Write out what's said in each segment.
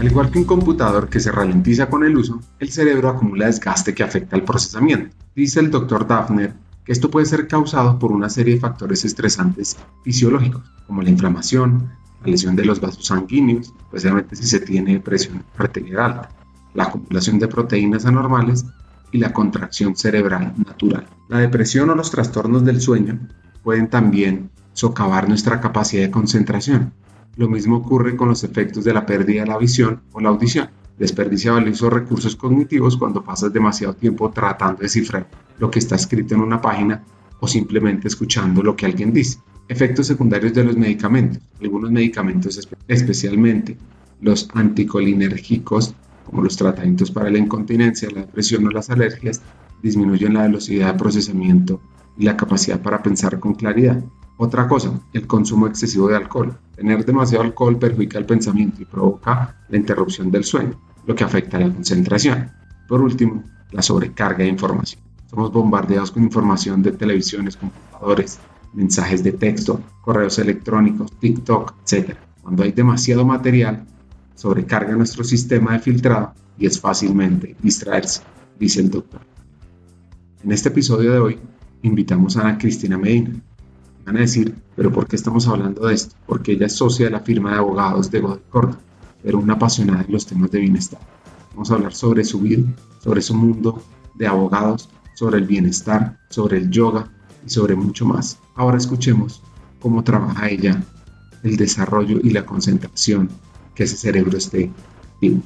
Al igual que un computador que se ralentiza con el uso, el cerebro acumula desgaste que afecta al procesamiento. Dice el Dr. Daphner que esto puede ser causado por una serie de factores estresantes fisiológicos, como la inflamación, la lesión de los vasos sanguíneos, especialmente si se tiene presión arterial alta, la acumulación de proteínas anormales y la contracción cerebral natural. La depresión o los trastornos del sueño pueden también socavar nuestra capacidad de concentración. Lo mismo ocurre con los efectos de la pérdida de la visión o la audición. Desperdicia valiosos recursos cognitivos cuando pasas demasiado tiempo tratando de descifrar lo que está escrito en una página o simplemente escuchando lo que alguien dice. Efectos secundarios de los medicamentos. Algunos medicamentos, especialmente los anticolinérgicos, como los tratamientos para la incontinencia, la depresión o las alergias, disminuyen la velocidad de procesamiento y la capacidad para pensar con claridad. Otra cosa, el consumo excesivo de alcohol. Tener demasiado alcohol perjudica el pensamiento y provoca la interrupción del sueño, lo que afecta a la concentración. Por último, la sobrecarga de información. Somos bombardeados con información de televisiones, computadores, mensajes de texto, correos electrónicos, TikTok, etc. Cuando hay demasiado material, sobrecarga nuestro sistema de filtrado y es fácilmente distraerse, dice el doctor. En este episodio de hoy invitamos a Ana Cristina Medina. Van a decir, pero ¿por qué estamos hablando de esto? Porque ella es socia de la firma de abogados de Godoy pero una apasionada en los temas de bienestar. Vamos a hablar sobre su vida, sobre su mundo de abogados, sobre el bienestar, sobre el yoga y sobre mucho más. Ahora escuchemos cómo trabaja ella el desarrollo y la concentración que ese cerebro esté vivo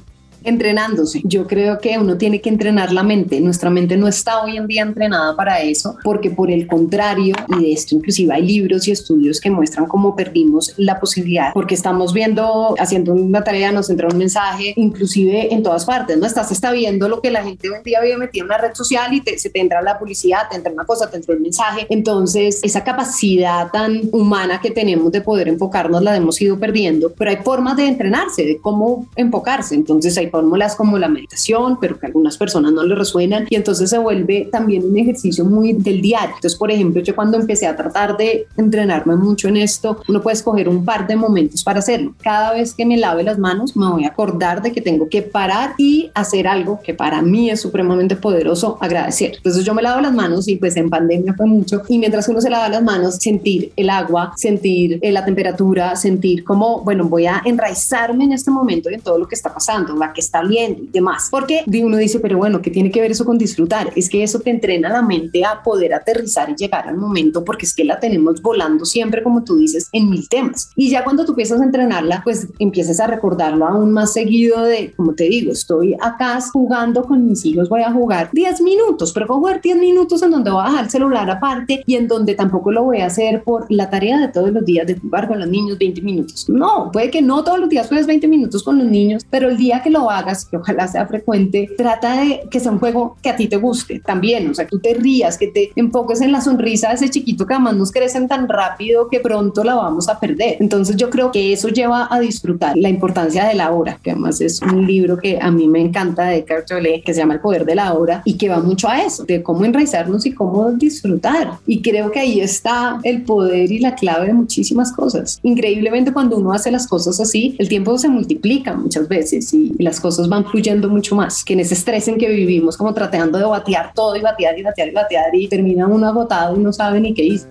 entrenándose. Yo creo que uno tiene que entrenar la mente. Nuestra mente no está hoy en día entrenada para eso, porque por el contrario, y de esto inclusive hay libros y estudios que muestran cómo perdimos la posibilidad, porque estamos viendo, haciendo una tarea, nos entra un mensaje, inclusive en todas partes, ¿no? Estás está viendo lo que la gente hoy en día vive metido en una red social y te, se te entra la publicidad, te entra una cosa, te entra el mensaje. Entonces, esa capacidad tan humana que tenemos de poder enfocarnos la hemos ido perdiendo, pero hay formas de entrenarse, de cómo enfocarse. Entonces, hay fórmulas como la meditación, pero que a algunas personas no le resuenan y entonces se vuelve también un ejercicio muy del diario. Entonces, por ejemplo, yo cuando empecé a tratar de entrenarme mucho en esto, uno puede escoger un par de momentos para hacerlo. Cada vez que me lave las manos, me voy a acordar de que tengo que parar y hacer algo que para mí es supremamente poderoso, agradecer. Entonces, yo me lavo las manos y pues en pandemia fue mucho y mientras uno se lava las manos, sentir el agua, sentir eh, la temperatura, sentir como, bueno, voy a enraizarme en este momento y en todo lo que está pasando, la que está viendo y demás. Porque uno dice, pero bueno, ¿qué tiene que ver eso con disfrutar? Es que eso te entrena la mente a poder aterrizar y llegar al momento, porque es que la tenemos volando siempre, como tú dices, en mil temas. Y ya cuando tú empiezas a entrenarla, pues empiezas a recordarlo aún más seguido de, como te digo, estoy acá jugando con mis hijos, voy a jugar 10 minutos, pero voy a jugar 10 minutos en donde voy a dejar el celular aparte y en donde tampoco lo voy a hacer por la tarea de todos los días de jugar con los niños 20 minutos. No, puede que no todos los días juegues 20 minutos con los niños, pero el día que lo hagas, que ojalá sea frecuente, trata de que sea un juego que a ti te guste también, o sea, que tú te rías, que te enfoques en la sonrisa de ese chiquito que además nos crecen tan rápido que pronto la vamos a perder. Entonces yo creo que eso lleva a disfrutar la importancia de la hora, que además es un libro que a mí me encanta de Eckhart Tolle, que se llama El poder de la hora y que va mucho a eso, de cómo enraizarnos y cómo disfrutar. Y creo que ahí está el poder y la clave de muchísimas cosas. Increíblemente cuando uno hace las cosas así, el tiempo se multiplica muchas veces y las cosas van fluyendo mucho más que en ese estrés en que vivimos, como tratando de batear todo y batear y batear y batear y termina uno agotado y no sabe ni qué hizo.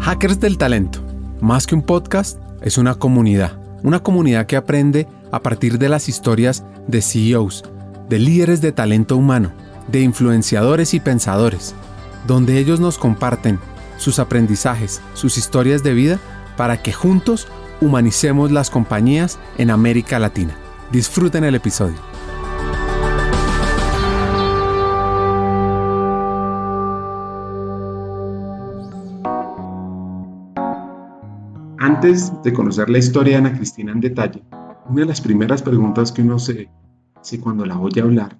Hackers del Talento, más que un podcast, es una comunidad. Una comunidad que aprende a partir de las historias de CEOs, de líderes de talento humano, de influenciadores y pensadores, donde ellos nos comparten sus aprendizajes, sus historias de vida, para que juntos humanicemos las compañías en América Latina. Disfruten el episodio. Antes de conocer la historia de Ana Cristina en detalle, una de las primeras preguntas que uno se hace cuando la oye hablar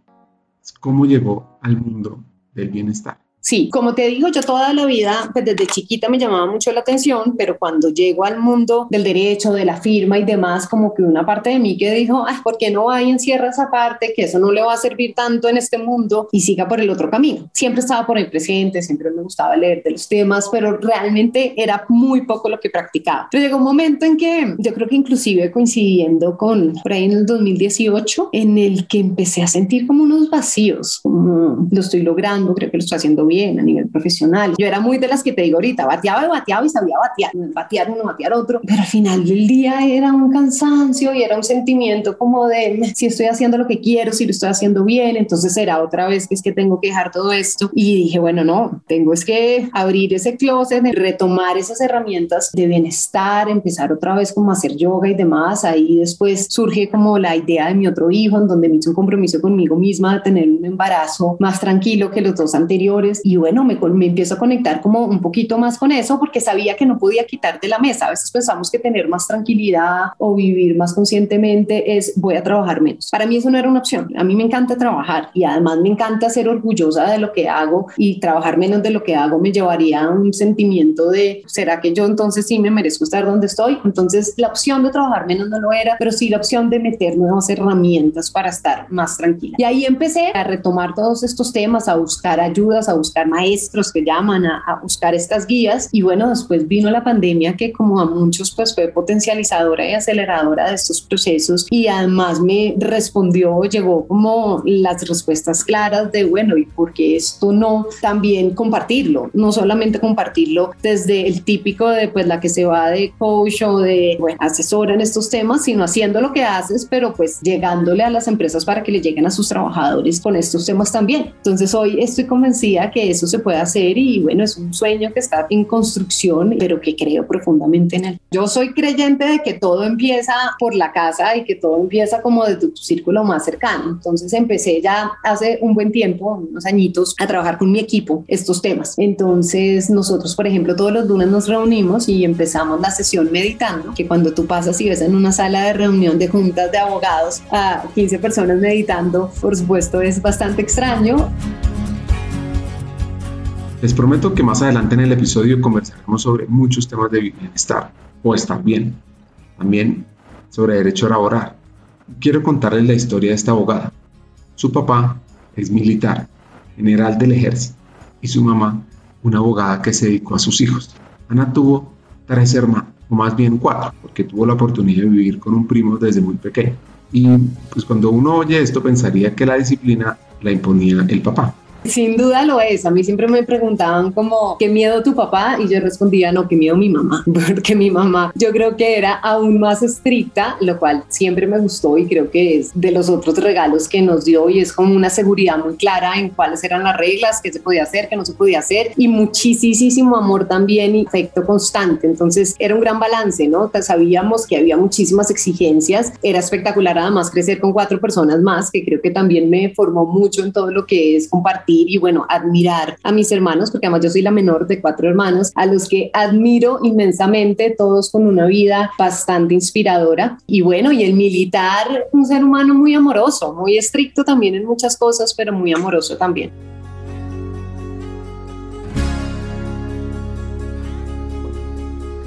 es cómo llegó al mundo del bienestar. Sí, como te digo, yo toda la vida, pues desde chiquita me llamaba mucho la atención, pero cuando llego al mundo del derecho, de la firma y demás, como que una parte de mí que dijo, Ay, ¿por qué no hay encierra esa parte? Que eso no le va a servir tanto en este mundo y siga por el otro camino. Siempre estaba por el presente, siempre me gustaba leer de los temas, pero realmente era muy poco lo que practicaba. Pero llegó un momento en que yo creo que inclusive coincidiendo con por ahí en el 2018, en el que empecé a sentir como unos vacíos, como lo estoy logrando, creo que lo estoy haciendo bien a nivel profesional. Yo era muy de las que te digo ahorita, bateaba y bateaba y sabía batear, batear uno, batear otro, pero al final del día era un cansancio y era un sentimiento como de si estoy haciendo lo que quiero, si lo estoy haciendo bien, entonces era otra vez que es que tengo que dejar todo esto y dije, bueno, no, tengo es que abrir ese closet, retomar esas herramientas de bienestar, empezar otra vez como a hacer yoga y demás. Ahí después surge como la idea de mi otro hijo, en donde me hice un compromiso conmigo misma de tener un embarazo más tranquilo que los dos anteriores y bueno, me, me empiezo a conectar como un poquito más con eso porque sabía que no podía quitar de la mesa. A veces pensamos que tener más tranquilidad o vivir más conscientemente es voy a trabajar menos. Para mí eso no era una opción. A mí me encanta trabajar y además me encanta ser orgullosa de lo que hago y trabajar menos de lo que hago me llevaría a un sentimiento de, ¿será que yo entonces sí me merezco estar donde estoy? Entonces la opción de trabajar menos no lo era, pero sí la opción de meter nuevas herramientas para estar más tranquila. Y ahí empecé a retomar todos estos temas, a buscar ayudas, a buscar maestros que llaman, a, a buscar estas guías y bueno, después vino la pandemia que como a muchos pues fue potencializadora y aceleradora de estos procesos y además me respondió, llegó como las respuestas claras de bueno, ¿y por qué esto no también compartirlo? No solamente compartirlo desde el típico de pues la que se va de coach o de bueno, asesora en estos temas, sino haciendo lo que haces, pero pues llegándole a las empresas para que le lleguen a sus trabajadores con estos temas también. Entonces hoy estoy convencida que eso se puede hacer y bueno, es un sueño que está en construcción, pero que creo profundamente en él. Yo soy creyente de que todo empieza por la casa y que todo empieza como de tu, tu círculo más cercano. Entonces empecé ya hace un buen tiempo, unos añitos, a trabajar con mi equipo estos temas. Entonces nosotros, por ejemplo, todos los lunes nos reunimos y empezamos la sesión meditando, que cuando tú pasas y ves en una sala de reunión de juntas de abogados a 15 personas meditando, por supuesto es bastante extraño. Les prometo que más adelante en el episodio conversaremos sobre muchos temas de bienestar o estar bien. También sobre derecho laboral. Quiero contarles la historia de esta abogada. Su papá es militar, general del ejército, y su mamá una abogada que se dedicó a sus hijos. Ana tuvo tres hermanos, o más bien cuatro, porque tuvo la oportunidad de vivir con un primo desde muy pequeño. Y pues cuando uno oye esto pensaría que la disciplina la imponía el papá. Sin duda lo es. A mí siempre me preguntaban como, ¿qué miedo tu papá? Y yo respondía, no, qué miedo mi mamá. Porque mi mamá yo creo que era aún más estricta, lo cual siempre me gustó y creo que es de los otros regalos que nos dio y es como una seguridad muy clara en cuáles eran las reglas, qué se podía hacer, qué no se podía hacer y muchísimo amor también y afecto constante. Entonces era un gran balance, ¿no? Sabíamos que había muchísimas exigencias. Era espectacular además crecer con cuatro personas más, que creo que también me formó mucho en todo lo que es compartir y bueno, admirar a mis hermanos, porque además yo soy la menor de cuatro hermanos, a los que admiro inmensamente, todos con una vida bastante inspiradora. Y bueno, y el militar, un ser humano muy amoroso, muy estricto también en muchas cosas, pero muy amoroso también.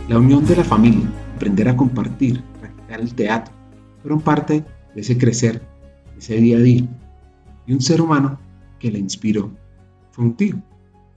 La unión de la familia, aprender a compartir, practicar el teatro, fueron parte de ese crecer, de ese día a día. Y un ser humano que le inspiró fue un tío,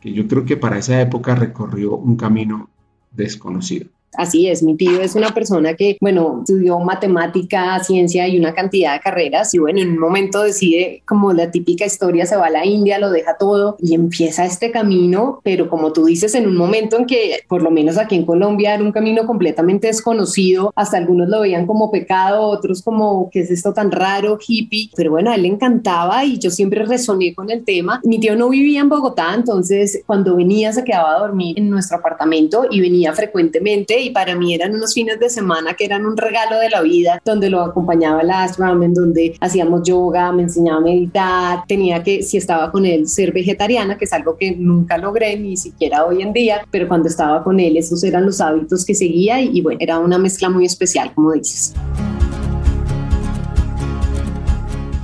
que yo creo que para esa época recorrió un camino desconocido. Así es, mi tío es una persona que, bueno, estudió matemática, ciencia y una cantidad de carreras y bueno, en un momento decide, como la típica historia, se va a la India, lo deja todo y empieza este camino, pero como tú dices, en un momento en que, por lo menos aquí en Colombia, era un camino completamente desconocido, hasta algunos lo veían como pecado, otros como, ¿qué es esto tan raro, hippie? Pero bueno, a él le encantaba y yo siempre resoné con el tema. Mi tío no vivía en Bogotá, entonces cuando venía se quedaba a dormir en nuestro apartamento y venía frecuentemente y para mí eran unos fines de semana que eran un regalo de la vida, donde lo acompañaba a la en donde hacíamos yoga, me enseñaba a meditar, tenía que, si estaba con él, ser vegetariana, que es algo que nunca logré, ni siquiera hoy en día, pero cuando estaba con él, esos eran los hábitos que seguía y, bueno, era una mezcla muy especial, como dices.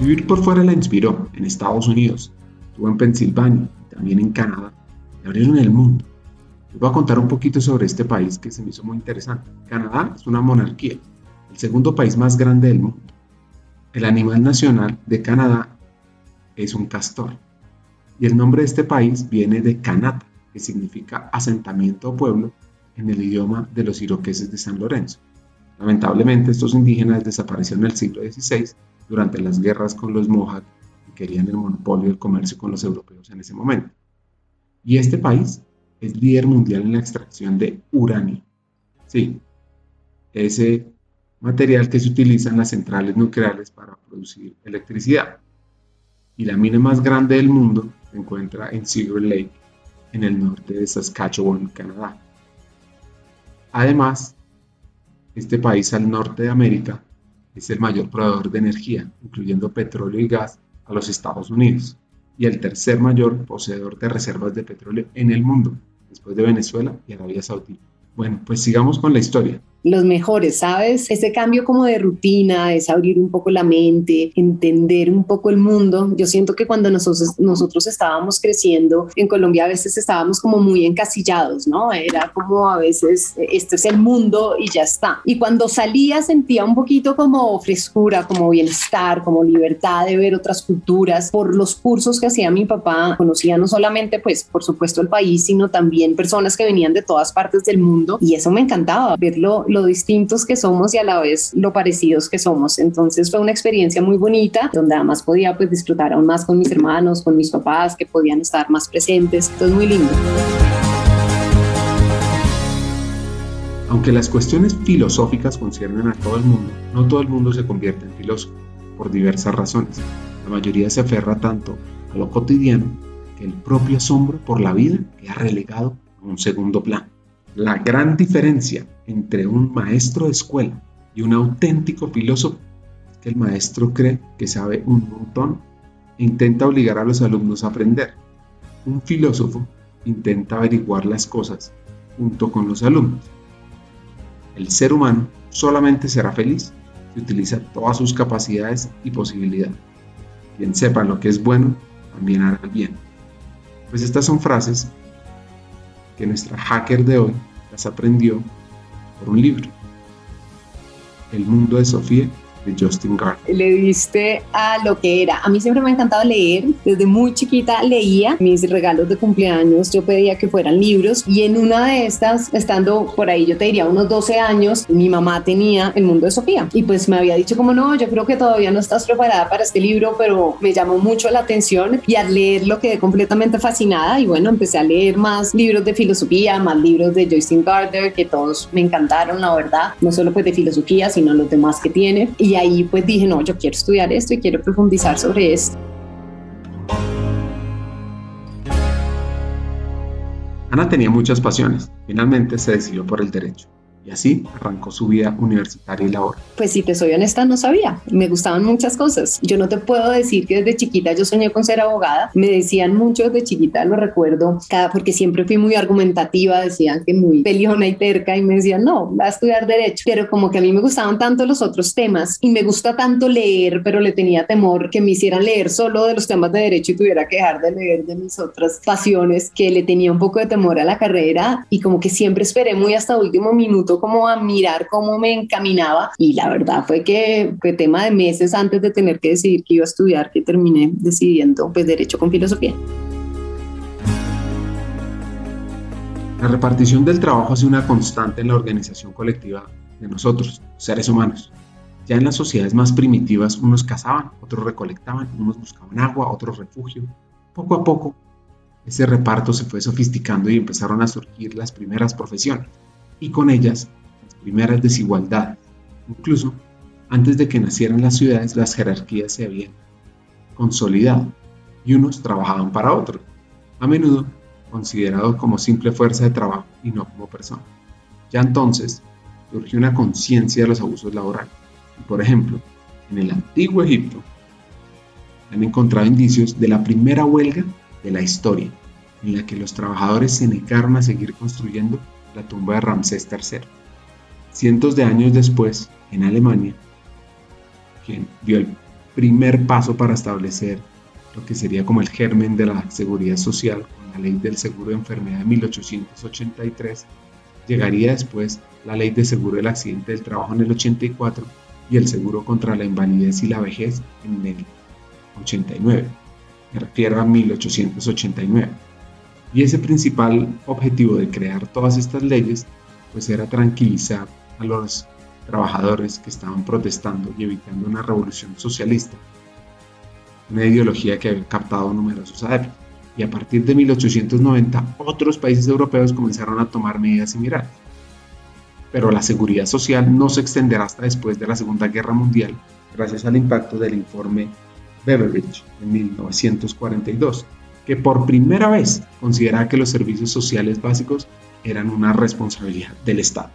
Vivir por fuera la inspiró en Estados Unidos, estuvo en Pensilvania también en Canadá. y abrieron el mundo. Les voy a contar un poquito sobre este país que se me hizo muy interesante. Canadá es una monarquía, el segundo país más grande del mundo. El animal nacional de Canadá es un castor. Y el nombre de este país viene de Canata, que significa asentamiento o pueblo en el idioma de los iroqueses de San Lorenzo. Lamentablemente, estos indígenas desaparecieron en el siglo XVI durante las guerras con los Mohawk y querían el monopolio del comercio con los europeos en ese momento. Y este país es líder mundial en la extracción de uranio. Sí, ese material que se utiliza en las centrales nucleares para producir electricidad. Y la mina más grande del mundo se encuentra en Silver Lake, en el norte de Saskatchewan, Canadá. Además, este país al norte de América es el mayor proveedor de energía, incluyendo petróleo y gas, a los Estados Unidos, y el tercer mayor poseedor de reservas de petróleo en el mundo, después de Venezuela y Arabia Saudita. Bueno, pues sigamos con la historia los mejores, ¿sabes? Ese cambio como de rutina, es abrir un poco la mente, entender un poco el mundo. Yo siento que cuando nosotros, nosotros estábamos creciendo en Colombia a veces estábamos como muy encasillados, ¿no? Era como a veces, este es el mundo y ya está. Y cuando salía sentía un poquito como frescura, como bienestar, como libertad de ver otras culturas. Por los cursos que hacía mi papá, conocía no solamente, pues, por supuesto el país, sino también personas que venían de todas partes del mundo y eso me encantaba, verlo lo distintos que somos y a la vez lo parecidos que somos. Entonces fue una experiencia muy bonita donde además podía pues disfrutar aún más con mis hermanos, con mis papás que podían estar más presentes. Entonces muy lindo. Aunque las cuestiones filosóficas conciernen a todo el mundo, no todo el mundo se convierte en filósofo, por diversas razones. La mayoría se aferra tanto a lo cotidiano que el propio asombro por la vida queda relegado a un segundo plano. La gran diferencia entre un maestro de escuela y un auténtico filósofo es que el maestro cree que sabe un montón e intenta obligar a los alumnos a aprender. Un filósofo intenta averiguar las cosas junto con los alumnos. El ser humano solamente será feliz si utiliza todas sus capacidades y posibilidades. Quien sepa lo que es bueno, también hará el bien. Pues estas son frases que nuestra hacker de hoy las aprendió por un libro. El mundo de Sofía Justin Gardner. Le diste a lo que era. A mí siempre me ha encantado leer. Desde muy chiquita leía mis regalos de cumpleaños. Yo pedía que fueran libros y en una de estas, estando por ahí, yo te diría unos 12 años, mi mamá tenía El mundo de Sofía y pues me había dicho como no, yo creo que todavía no estás preparada para este libro, pero me llamó mucho la atención y al leerlo quedé completamente fascinada y bueno, empecé a leer más libros de filosofía, más libros de Joyce Gardner que todos me encantaron, la verdad, no solo pues de filosofía, sino los demás que tiene y ahí pues dije, no, yo quiero estudiar esto y quiero profundizar sobre esto. Ana tenía muchas pasiones. Finalmente se decidió por el derecho y así arrancó su vida universitaria y laboral. Pues si te soy honesta, no sabía. Me gustaban muchas cosas. Yo no te puedo decir que desde chiquita yo soñé con ser abogada. Me decían mucho desde chiquita, lo recuerdo, cada, porque siempre fui muy argumentativa, decían que muy peleona y terca y me decían, no, va a estudiar derecho. Pero como que a mí me gustaban tanto los otros temas y me gusta tanto leer, pero le tenía temor que me hicieran leer solo de los temas de derecho y tuviera que dejar de leer de mis otras pasiones, que le tenía un poco de temor a la carrera y como que siempre esperé muy hasta último minuto como a mirar cómo me encaminaba y la verdad fue que fue tema de meses antes de tener que decidir que iba a estudiar que terminé decidiendo pues derecho con filosofía. La repartición del trabajo es una constante en la organización colectiva de nosotros, seres humanos. Ya en las sociedades más primitivas unos cazaban, otros recolectaban, unos buscaban agua, otros refugio. Poco a poco ese reparto se fue sofisticando y empezaron a surgir las primeras profesiones y con ellas las primeras desigualdades. Incluso antes de que nacieran las ciudades, las jerarquías se habían consolidado y unos trabajaban para otros, a menudo considerados como simple fuerza de trabajo y no como persona. Ya entonces surgió una conciencia de los abusos laborales. por ejemplo, en el antiguo Egipto han encontrado indicios de la primera huelga de la historia, en la que los trabajadores se negaron a seguir construyendo la tumba de Ramsés III. Cientos de años después, en Alemania, quien dio el primer paso para establecer lo que sería como el germen de la seguridad social con la ley del seguro de enfermedad de 1883, llegaría después la ley de seguro del accidente del trabajo en el 84 y el seguro contra la invalidez y la vejez en el 89. Me refiero a 1889. Y ese principal objetivo de crear todas estas leyes pues era tranquilizar a los trabajadores que estaban protestando y evitando una revolución socialista, una ideología que había captado numerosos adeptos. Y a partir de 1890 otros países europeos comenzaron a tomar medidas similares. Pero la seguridad social no se extenderá hasta después de la Segunda Guerra Mundial, gracias al impacto del informe Beveridge en 1942, que por primera vez consideraba que los servicios sociales básicos eran una responsabilidad del Estado.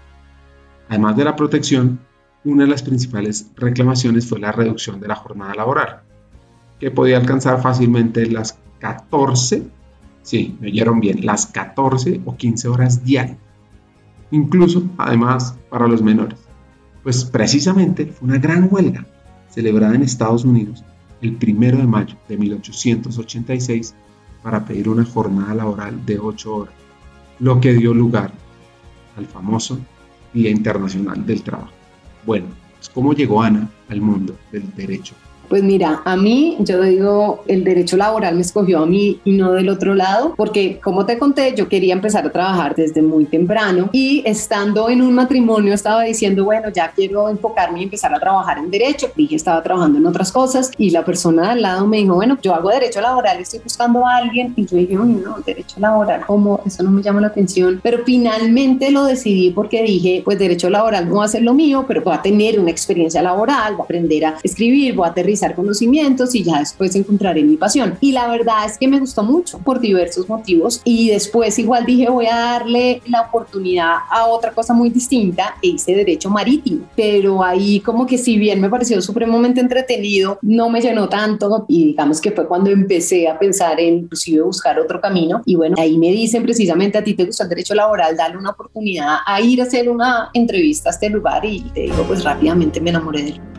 Además de la protección, una de las principales reclamaciones fue la reducción de la jornada laboral, que podía alcanzar fácilmente las 14, sí, me oyeron bien, las 14 o 15 horas diarias. Incluso, además, para los menores. Pues precisamente fue una gran huelga celebrada en Estados Unidos el 1 de mayo de 1886 para pedir una jornada laboral de 8 horas, lo que dio lugar al famoso Día Internacional del Trabajo. Bueno, pues cómo llegó Ana al mundo del derecho pues mira, a mí, yo digo, el derecho laboral me escogió a mí y no del otro lado, porque como te conté, yo quería empezar a trabajar desde muy temprano y estando en un matrimonio estaba diciendo, bueno, ya quiero enfocarme y empezar a trabajar en derecho. Dije, estaba trabajando en otras cosas y la persona al lado me dijo, bueno, yo hago derecho laboral, estoy buscando a alguien y yo dije, no, derecho laboral, ¿cómo? Eso no me llama la atención. Pero finalmente lo decidí porque dije, pues derecho laboral no va a ser lo mío, pero voy a tener una experiencia laboral, voy a aprender a escribir, voy a aterrizar conocimientos y ya después encontraré mi pasión. Y la verdad es que me gustó mucho por diversos motivos y después igual dije voy a darle la oportunidad a otra cosa muy distinta e hice derecho marítimo. Pero ahí como que si bien me pareció supremamente entretenido, no me llenó tanto y digamos que fue cuando empecé a pensar en inclusive buscar otro camino y bueno, ahí me dicen precisamente a ti te gusta el derecho laboral, dale una oportunidad a ir a hacer una entrevista a este lugar y te digo pues rápidamente me enamoré de él.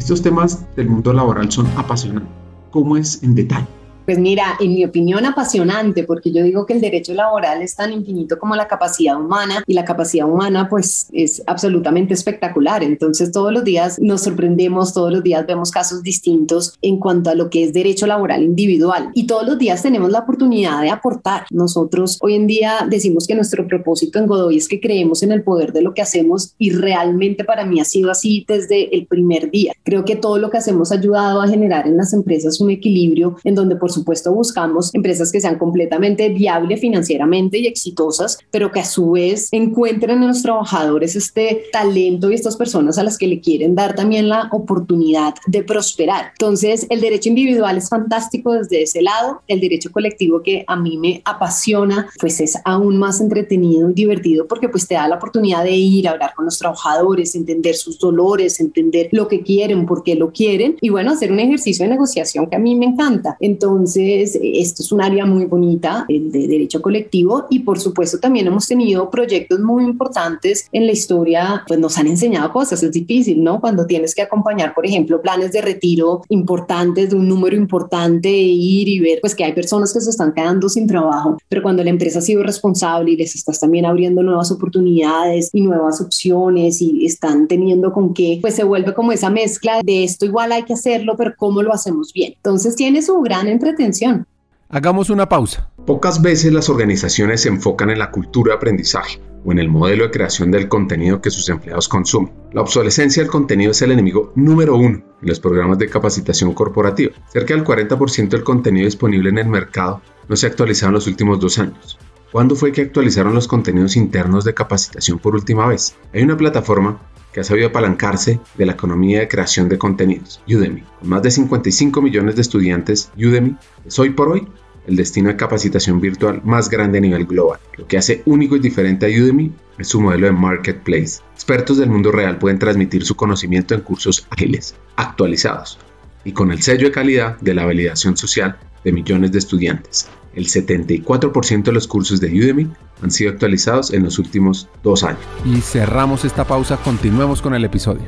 Estos temas del mundo laboral son apasionantes. ¿Cómo es en detalle? Pues mira, en mi opinión apasionante, porque yo digo que el derecho laboral es tan infinito como la capacidad humana y la capacidad humana pues es absolutamente espectacular. Entonces todos los días nos sorprendemos, todos los días vemos casos distintos en cuanto a lo que es derecho laboral individual y todos los días tenemos la oportunidad de aportar. Nosotros hoy en día decimos que nuestro propósito en Godoy es que creemos en el poder de lo que hacemos y realmente para mí ha sido así desde el primer día. Creo que todo lo que hacemos ha ayudado a generar en las empresas un equilibrio en donde por supuesto buscamos empresas que sean completamente viables financieramente y exitosas, pero que a su vez encuentren en los trabajadores este talento y estas personas a las que le quieren dar también la oportunidad de prosperar. Entonces, el derecho individual es fantástico desde ese lado, el derecho colectivo que a mí me apasiona, pues es aún más entretenido y divertido porque pues te da la oportunidad de ir a hablar con los trabajadores, entender sus dolores, entender lo que quieren, por qué lo quieren y bueno, hacer un ejercicio de negociación que a mí me encanta. Entonces, entonces, esto es un área muy bonita, el de derecho colectivo, y por supuesto también hemos tenido proyectos muy importantes en la historia, pues nos han enseñado cosas, es difícil, ¿no? Cuando tienes que acompañar, por ejemplo, planes de retiro importantes de un número importante, e ir y ver, pues que hay personas que se están quedando sin trabajo, pero cuando la empresa ha sido responsable y les estás también abriendo nuevas oportunidades y nuevas opciones y están teniendo con qué, pues se vuelve como esa mezcla de esto igual hay que hacerlo, pero ¿cómo lo hacemos bien? Entonces tiene su gran entre atención. Hagamos una pausa. Pocas veces las organizaciones se enfocan en la cultura de aprendizaje o en el modelo de creación del contenido que sus empleados consumen. La obsolescencia del contenido es el enemigo número uno en los programas de capacitación corporativa. Cerca del 40% del contenido disponible en el mercado no se ha actualizado en los últimos dos años. ¿Cuándo fue que actualizaron los contenidos internos de capacitación por última vez? Hay una plataforma que ha sabido apalancarse de la economía de creación de contenidos, Udemy. Con más de 55 millones de estudiantes, Udemy es hoy por hoy el destino de capacitación virtual más grande a nivel global. Lo que hace único y diferente a Udemy es su modelo de marketplace. Expertos del mundo real pueden transmitir su conocimiento en cursos ágiles, actualizados y con el sello de calidad de la validación social de millones de estudiantes. El 74% de los cursos de Udemy han sido actualizados en los últimos dos años. Y cerramos esta pausa, continuemos con el episodio.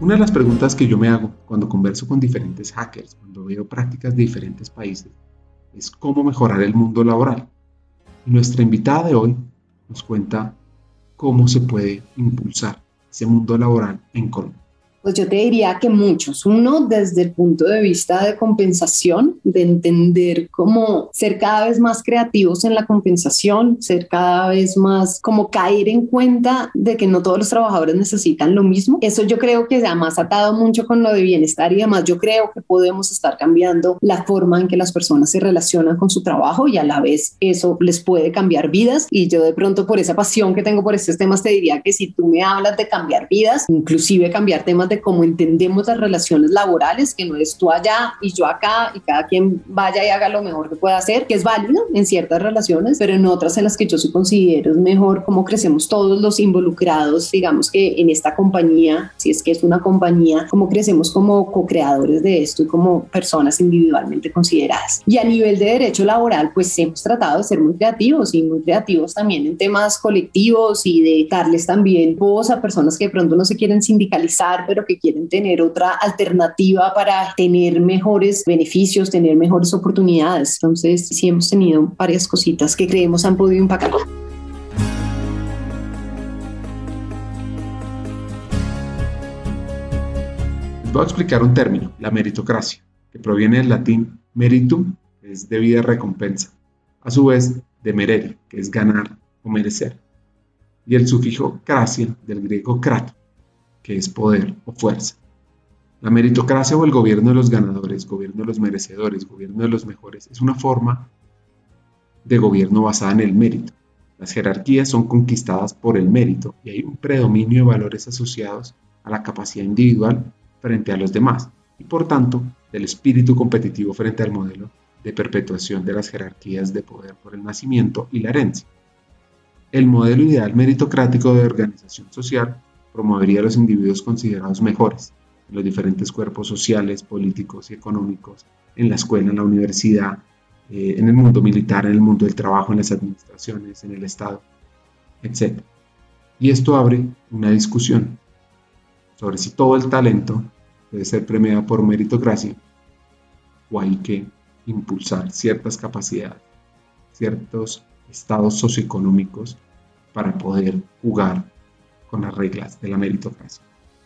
Una de las preguntas que yo me hago cuando converso con diferentes hackers, cuando veo prácticas de diferentes países, es cómo mejorar el mundo laboral. Y nuestra invitada de hoy nos cuenta cómo se puede impulsar ese mundo laboral en Colombia. Pues yo te diría que muchos. Uno, desde el punto de vista de compensación, de entender cómo ser cada vez más creativos en la compensación, ser cada vez más como caer en cuenta de que no todos los trabajadores necesitan lo mismo. Eso yo creo que además atado mucho con lo de bienestar y además yo creo que podemos estar cambiando la forma en que las personas se relacionan con su trabajo y a la vez eso les puede cambiar vidas. Y yo de pronto por esa pasión que tengo por estos temas te diría que si tú me hablas de cambiar vidas, inclusive cambiar temas de cómo entendemos las relaciones laborales, que no es tú allá y yo acá y cada quien vaya y haga lo mejor que pueda hacer, que es válido en ciertas relaciones, pero en otras en las que yo sí considero es mejor cómo crecemos todos los involucrados, digamos que en esta compañía, si es que es una compañía, cómo crecemos como co-creadores de esto y como personas individualmente consideradas. Y a nivel de derecho laboral, pues hemos tratado de ser muy creativos y muy creativos también en temas colectivos y de darles también voz a personas que de pronto no se quieren sindicalizar, pero que quieren tener otra alternativa para tener mejores beneficios, tener mejores oportunidades. Entonces, sí hemos tenido varias cositas que creemos han podido impactar. voy a explicar un término, la meritocracia, que proviene del latín meritum, que es debida recompensa, a su vez de merere, que es ganar o merecer, y el sufijo cracia, del griego krato, que es poder o fuerza. La meritocracia o el gobierno de los ganadores, gobierno de los merecedores, gobierno de los mejores, es una forma de gobierno basada en el mérito. Las jerarquías son conquistadas por el mérito y hay un predominio de valores asociados a la capacidad individual frente a los demás y por tanto del espíritu competitivo frente al modelo de perpetuación de las jerarquías de poder por el nacimiento y la herencia. El modelo ideal meritocrático de organización social promovería a los individuos considerados mejores en los diferentes cuerpos sociales, políticos y económicos, en la escuela, en la universidad, eh, en el mundo militar, en el mundo del trabajo, en las administraciones, en el Estado, etc. Y esto abre una discusión sobre si todo el talento debe ser premiado por meritocracia o hay que impulsar ciertas capacidades, ciertos estados socioeconómicos para poder jugar con las reglas de la meritocracia.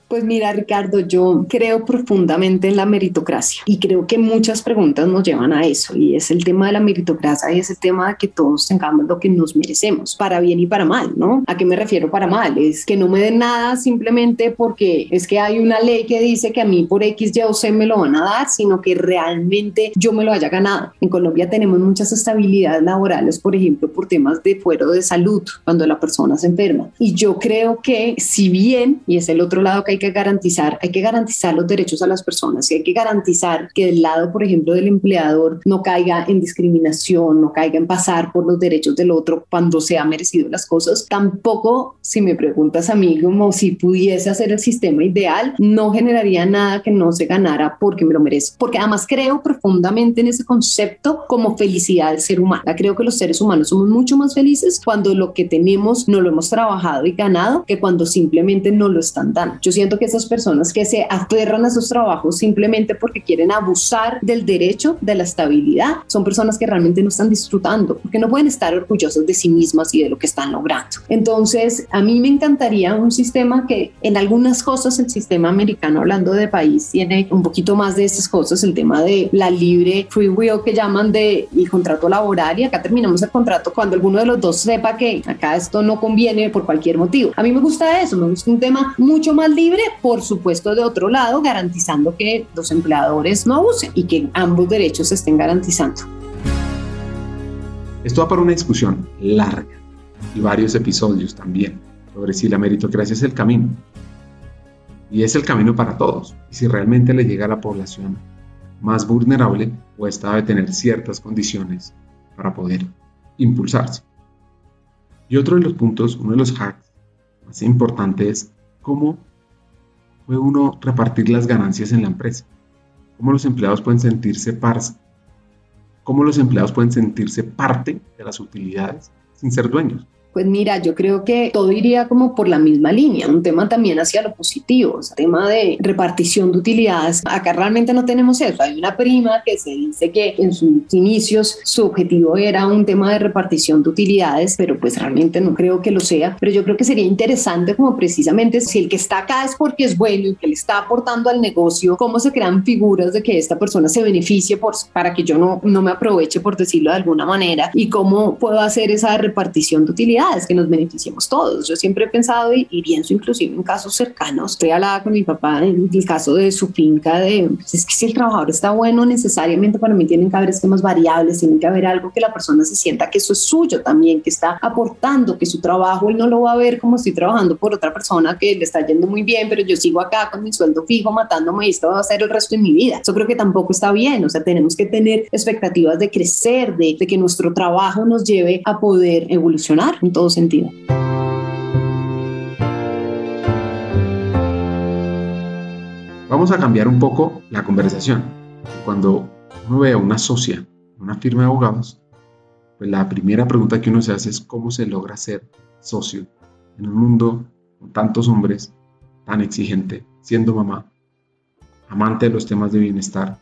Pues mira, Ricardo, yo creo profundamente en la meritocracia y creo que muchas preguntas nos llevan a eso y es el tema de la meritocracia y es el tema de que todos tengamos lo que nos merecemos, para bien y para mal, ¿no? ¿A qué me refiero para mal? Es que no me den nada simplemente porque es que hay una ley que dice que a mí por X, Y o C me lo van a dar, sino que realmente yo me lo haya ganado. En Colombia tenemos muchas estabilidades laborales, por ejemplo, por temas de fuero de salud, cuando la persona se enferma. Y yo creo que si bien, y es el otro lado que hay que garantizar, hay que garantizar los derechos a las personas y hay que garantizar que del lado, por ejemplo, del empleador no caiga en discriminación, no caiga en pasar por los derechos del otro cuando se ha merecido las cosas. Tampoco, si me preguntas a mí, como si pudiese hacer el sistema ideal, no generaría nada que no se ganara porque me lo merece. Porque además creo profundamente en ese concepto como felicidad del ser humano. Creo que los seres humanos somos mucho más felices cuando lo que tenemos no lo hemos trabajado y ganado que cuando simplemente no lo están dando. Yo siento que esas personas que se aferran a sus trabajos simplemente porque quieren abusar del derecho, de la estabilidad, son personas que realmente no están disfrutando, porque no pueden estar orgullosas de sí mismas y de lo que están logrando. Entonces, a mí me encantaría un sistema que en algunas cosas el sistema americano, hablando de país, tiene un poquito más de esas cosas, el tema de la libre free will que llaman de el contrato laboral y acá terminamos el contrato cuando alguno de los dos sepa que acá esto no conviene por cualquier motivo. A mí me gusta eso, me gusta un tema mucho más libre por supuesto de otro lado garantizando que los empleadores no abusen y que ambos derechos se estén garantizando. Esto va para una discusión larga y varios episodios también sobre si la meritocracia es el camino. Y es el camino para todos. Y si realmente le llega a la población más vulnerable o esta debe tener ciertas condiciones para poder impulsarse. Y otro de los puntos, uno de los hacks más importantes es cómo puede uno repartir las ganancias en la empresa. Cómo los empleados pueden sentirse par cómo los empleados pueden sentirse parte de las utilidades sin ser dueños. Pues mira, yo creo que todo iría como por la misma línea, un tema también hacia lo positivo, o tema de repartición de utilidades. Acá realmente no tenemos eso. Hay una prima que se dice que en sus inicios su objetivo era un tema de repartición de utilidades, pero pues realmente no creo que lo sea. Pero yo creo que sería interesante como precisamente si el que está acá es porque es bueno y que le está aportando al negocio, cómo se crean figuras de que esta persona se beneficie por, para que yo no, no me aproveche, por decirlo de alguna manera, y cómo puedo hacer esa repartición de utilidades, que nos beneficiemos todos. Yo siempre he pensado y, pienso inclusive en casos cercanos. Estoy hablaba con mi papá en el caso de su finca, de pues es que si el trabajador está bueno, necesariamente para mí tienen que haber esquemas variables, tienen que haber algo que la persona se sienta que eso es suyo también, que está aportando, que su trabajo él no lo va a ver como estoy trabajando por otra persona que le está yendo muy bien, pero yo sigo acá con mi sueldo fijo matándome y esto va a ser el resto de mi vida. Eso creo que tampoco está bien, o sea, tenemos que tener expectativas de crecer, de, que nuestro trabajo nos lleve a poder evolucionar todo sentido. Vamos a cambiar un poco la conversación. Cuando uno ve a una socia, una firma de abogados, pues la primera pregunta que uno se hace es cómo se logra ser socio en un mundo con tantos hombres, tan exigente, siendo mamá, amante de los temas de bienestar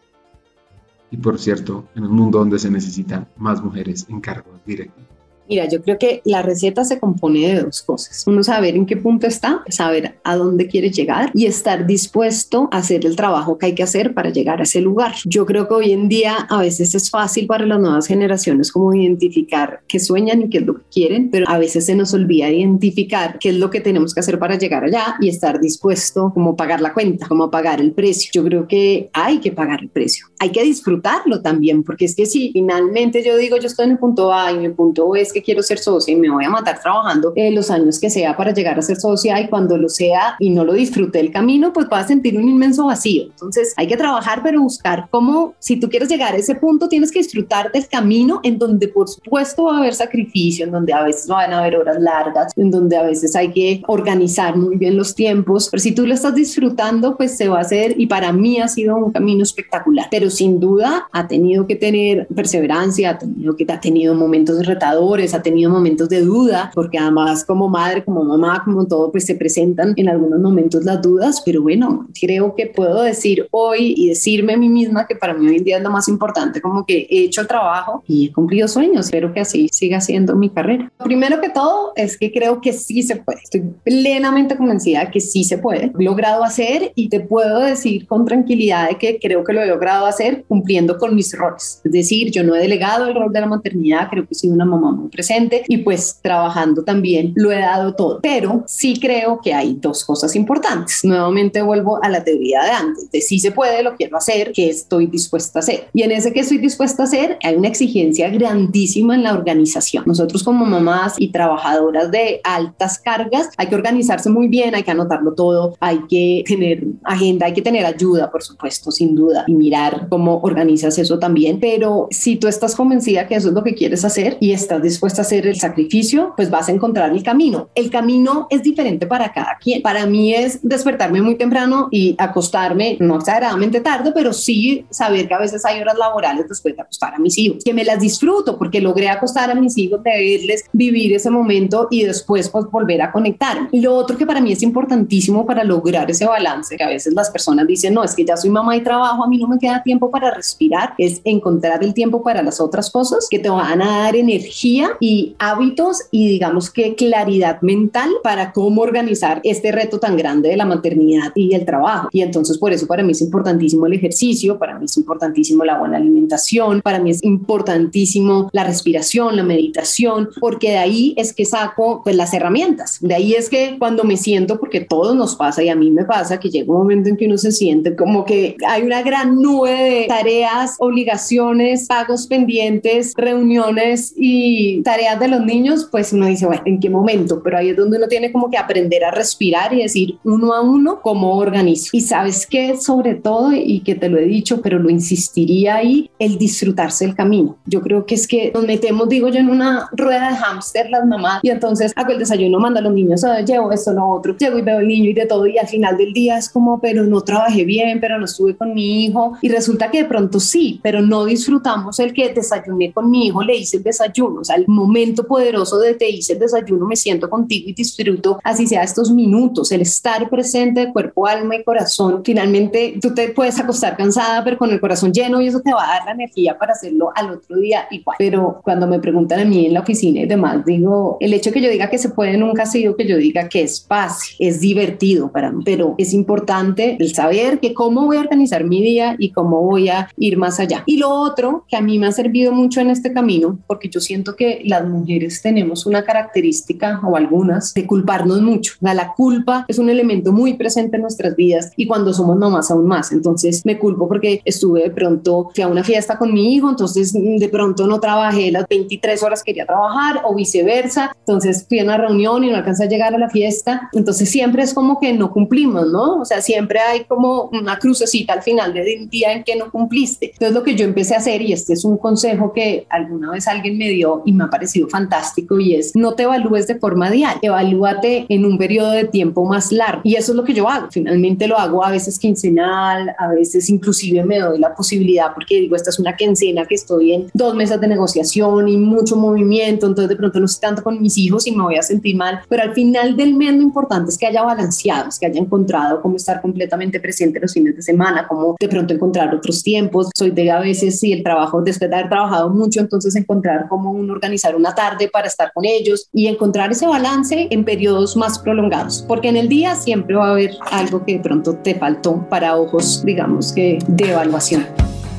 y por cierto, en un mundo donde se necesitan más mujeres en cargos directivos. Mira, yo creo que la receta se compone de dos cosas. Uno, saber en qué punto está, saber a dónde quiere llegar y estar dispuesto a hacer el trabajo que hay que hacer para llegar a ese lugar. Yo creo que hoy en día a veces es fácil para las nuevas generaciones como identificar qué sueñan y qué es lo que quieren, pero a veces se nos olvida identificar qué es lo que tenemos que hacer para llegar allá y estar dispuesto como pagar la cuenta, como pagar el precio. Yo creo que hay que pagar el precio. Hay que disfrutarlo también, porque es que si finalmente yo digo yo estoy en el punto A y mi punto B es que quiero ser socia y me voy a matar trabajando eh, los años que sea para llegar a ser socia y cuando lo sea y no lo disfrute el camino, pues va a sentir un inmenso vacío. Entonces hay que trabajar, pero buscar cómo, si tú quieres llegar a ese punto, tienes que disfrutar del camino en donde por supuesto va a haber sacrificio, en donde a veces van a haber horas largas, en donde a veces hay que organizar muy bien los tiempos, pero si tú lo estás disfrutando, pues se va a hacer y para mí ha sido un camino espectacular, pero sin duda ha tenido que tener perseverancia, ha tenido que ha tenido momentos retadores, ha tenido momentos de duda, porque además como madre, como mamá, como todo, pues se presentan en algunos momentos las dudas, pero bueno, creo que puedo decir hoy y decirme a mí misma que para mí hoy en día es lo más importante, como que he hecho trabajo y he cumplido sueños, espero que así siga siendo mi carrera. Primero que todo es que creo que sí se puede, estoy plenamente convencida que sí se puede, he logrado hacer y te puedo decir con tranquilidad de que creo que lo he logrado hacer cumpliendo con mis roles, es decir, yo no he delegado el rol de la maternidad, creo que soy una mamá muy presente y pues trabajando también lo he dado todo. Pero sí creo que hay dos cosas importantes. Nuevamente vuelvo a la teoría de antes, de si se puede, lo quiero hacer, que estoy dispuesta a hacer. Y en ese que estoy dispuesta a hacer hay una exigencia grandísima en la organización. Nosotros como mamás y trabajadoras de altas cargas hay que organizarse muy bien, hay que anotarlo todo, hay que tener agenda, hay que tener ayuda, por supuesto, sin duda, y mirar cómo organizas eso también. Pero si tú estás convencida que eso es lo que quieres hacer y estás dispuesta a hacer el sacrificio, pues vas a encontrar el camino. El camino es diferente para cada quien. Para mí es despertarme muy temprano y acostarme, no exageradamente tarde, pero sí saber que a veces hay horas laborales después de acostar a mis hijos, que me las disfruto porque logré acostar a mis hijos, verles vivir ese momento y después pues volver a conectar. Y lo otro que para mí es importantísimo para lograr ese balance, que a veces las personas dicen, no, es que ya soy mamá y trabajo, a mí no me queda tiempo para respirar, es encontrar el tiempo para las otras cosas que te van a dar energía y hábitos y digamos que claridad mental para cómo organizar este reto tan grande de la maternidad y el trabajo. Y entonces por eso para mí es importantísimo el ejercicio, para mí es importantísimo la buena alimentación, para mí es importantísimo la respiración, la meditación, porque de ahí es que saco pues las herramientas. De ahí es que cuando me siento, porque todos nos pasa y a mí me pasa que llega un momento en que uno se siente como que hay una gran nube de tareas, obligaciones, pagos pendientes, reuniones y tareas de los niños, pues uno dice, bueno, ¿en qué momento? Pero ahí es donde uno tiene como que aprender a respirar y decir uno a uno cómo organizo. Y sabes que sobre todo, y que te lo he dicho, pero lo insistiría ahí, el disfrutarse el camino. Yo creo que es que nos metemos, digo yo, en una rueda de hámster las mamás y entonces hago el desayuno, mando a los niños, oh, llevo esto, lo otro, llego y veo el niño y de todo y al final del día es como, pero no trabajé bien, pero no estuve con mi hijo y resulta que de pronto sí, pero no disfrutamos el que desayuné con mi hijo, le hice el desayuno, o sea, el momento poderoso de te hice el desayuno, me siento contigo y disfruto, así sea estos minutos, el estar presente de cuerpo, alma y corazón. Finalmente, tú te puedes acostar cansada, pero con el corazón lleno y eso te va a dar la energía para hacerlo al otro día igual. Pero cuando me preguntan a mí en la oficina y demás, digo, el hecho que yo diga que se puede nunca ha sido que yo diga que es fácil, es divertido para mí, pero es importante el saber que cómo voy a organizar mi día y cómo voy a ir más allá. Y lo otro que a mí me ha servido mucho en este camino, porque yo siento que las mujeres tenemos una característica o algunas de culparnos mucho. La culpa es un elemento muy presente en nuestras vidas y cuando somos mamás aún más. Entonces me culpo porque estuve de pronto, fui a una fiesta con mi hijo, entonces de pronto no trabajé las 23 horas que quería trabajar o viceversa. Entonces fui a una reunión y no alcancé a llegar a la fiesta. Entonces siempre es como que no cumplimos, ¿no? O sea, siempre hay como una crucecita al final del día en que no cumpliste. Entonces lo que yo empecé a hacer, y este es un consejo que alguna vez alguien me dio y me ha parecido fantástico, y es no te evalúes de forma diaria, evalúate en un periodo de tiempo más largo. Y eso es lo que yo hago. Finalmente lo hago a veces quincenal, a veces inclusive me doy la posibilidad porque digo, esta es una quincena que estoy en dos meses de negociación y mucho movimiento, entonces de pronto no estoy tanto con mis hijos y me voy a sentir mal, pero al final del mes lo importante es que haya balanceado, es que haya encontrado cómo estar completamente presente los fines de semana, cómo de pronto encontrar otros tiempos. Soy de a veces, si el trabajo, después de haber trabajado mucho, entonces encontrar cómo uno organizar una tarde para estar con ellos y encontrar ese balance en periodos más prolongados, porque en el día siempre va a haber algo que de pronto te faltó para ojos, digamos que de evaluación.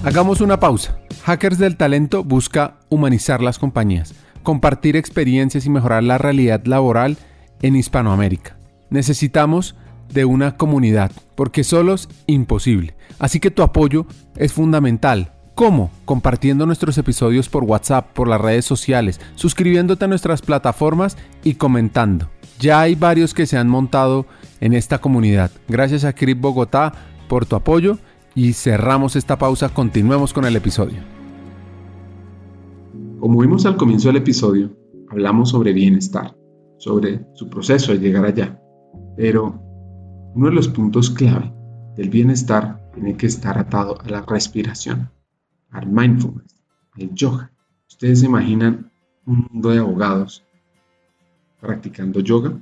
Hagamos una pausa. Hackers del Talento busca humanizar las compañías, compartir experiencias y mejorar la realidad laboral en Hispanoamérica. Necesitamos de una comunidad, porque solo es imposible. Así que tu apoyo es fundamental. ¿Cómo? Compartiendo nuestros episodios por WhatsApp, por las redes sociales, suscribiéndote a nuestras plataformas y comentando. Ya hay varios que se han montado en esta comunidad. Gracias a Crip Bogotá por tu apoyo y cerramos esta pausa. Continuemos con el episodio. Como vimos al comienzo del episodio, hablamos sobre bienestar, sobre su proceso de llegar allá. Pero uno de los puntos clave del bienestar tiene que estar atado a la respiración, mindfulness, al yoga. ¿Ustedes se imaginan un mundo de abogados practicando yoga?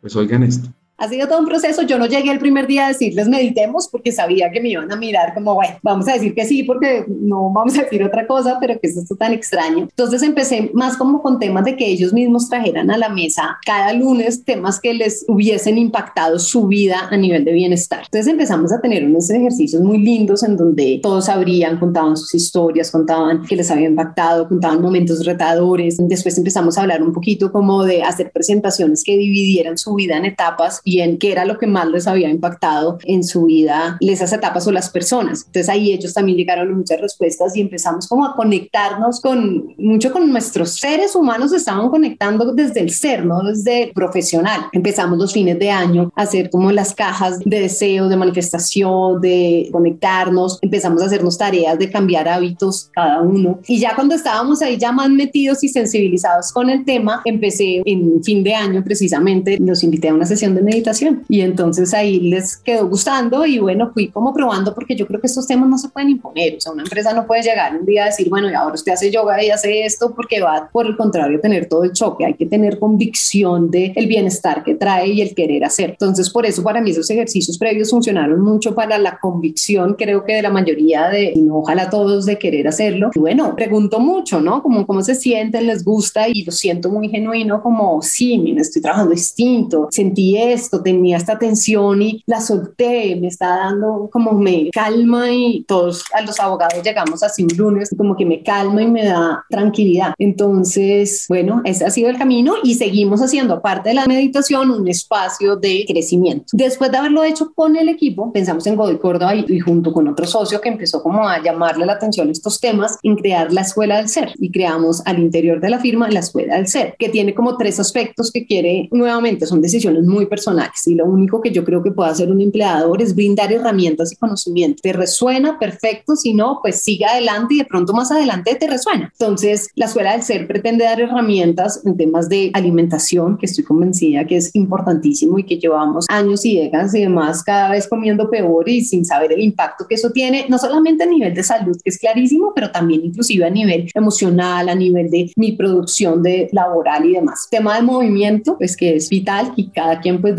Pues oigan esto. Ha sido todo un proceso. Yo no llegué el primer día a decirles meditemos porque sabía que me iban a mirar como, bueno, vamos a decir que sí porque no vamos a decir otra cosa, pero que es esto tan extraño. Entonces empecé más como con temas de que ellos mismos trajeran a la mesa cada lunes temas que les hubiesen impactado su vida a nivel de bienestar. Entonces empezamos a tener unos ejercicios muy lindos en donde todos abrían, contaban sus historias, contaban que les había impactado, contaban momentos retadores. Después empezamos a hablar un poquito como de hacer presentaciones que dividieran su vida en etapas en qué era lo que más les había impactado en su vida, esas etapas o las personas. Entonces ahí ellos también llegaron muchas respuestas y empezamos como a conectarnos con mucho con nuestros seres humanos, estaban conectando desde el ser, no desde el profesional. Empezamos los fines de año a hacer como las cajas de deseos, de manifestación, de conectarnos, empezamos a hacernos tareas de cambiar hábitos cada uno. Y ya cuando estábamos ahí ya más metidos y sensibilizados con el tema, empecé en fin de año precisamente, los invité a una sesión de meditación y entonces ahí les quedó gustando y bueno, fui como probando porque yo creo que estos temas no se pueden imponer. O sea, una empresa no puede llegar un día a decir, bueno, y ahora usted hace yoga y hace esto porque va por el contrario a tener todo el choque. Hay que tener convicción de el bienestar que trae y el querer hacer. Entonces, por eso para mí esos ejercicios previos funcionaron mucho para la convicción, creo que de la mayoría de, y no ojalá todos de querer hacerlo. Y bueno, pregunto mucho, ¿no? Como cómo se sienten, les gusta y lo siento muy genuino como, sí, mira, estoy trabajando distinto, sentí esto tenía esta tensión y la solté, me está dando como me calma y todos a los abogados llegamos así un lunes, como que me calma y me da tranquilidad. Entonces, bueno, ese ha sido el camino y seguimos haciendo, aparte de la meditación, un espacio de crecimiento. Después de haberlo hecho con el equipo, pensamos en Godoy Córdoba y, y junto con otro socio que empezó como a llamarle la atención estos temas, en crear la Escuela del Ser y creamos al interior de la firma la Escuela del Ser, que tiene como tres aspectos que quiere, nuevamente, son decisiones muy personales personales y lo único que yo creo que puede hacer un empleador es brindar herramientas y conocimiento. Te resuena, perfecto, si no, pues sigue adelante y de pronto más adelante te resuena. Entonces, la Escuela del Ser pretende dar herramientas en temas de alimentación, que estoy convencida que es importantísimo y que llevamos años y décadas y demás cada vez comiendo peor y sin saber el impacto que eso tiene, no solamente a nivel de salud, que es clarísimo, pero también inclusive a nivel emocional, a nivel de mi producción de laboral y demás. Tema de movimiento, pues que es vital y cada quien pues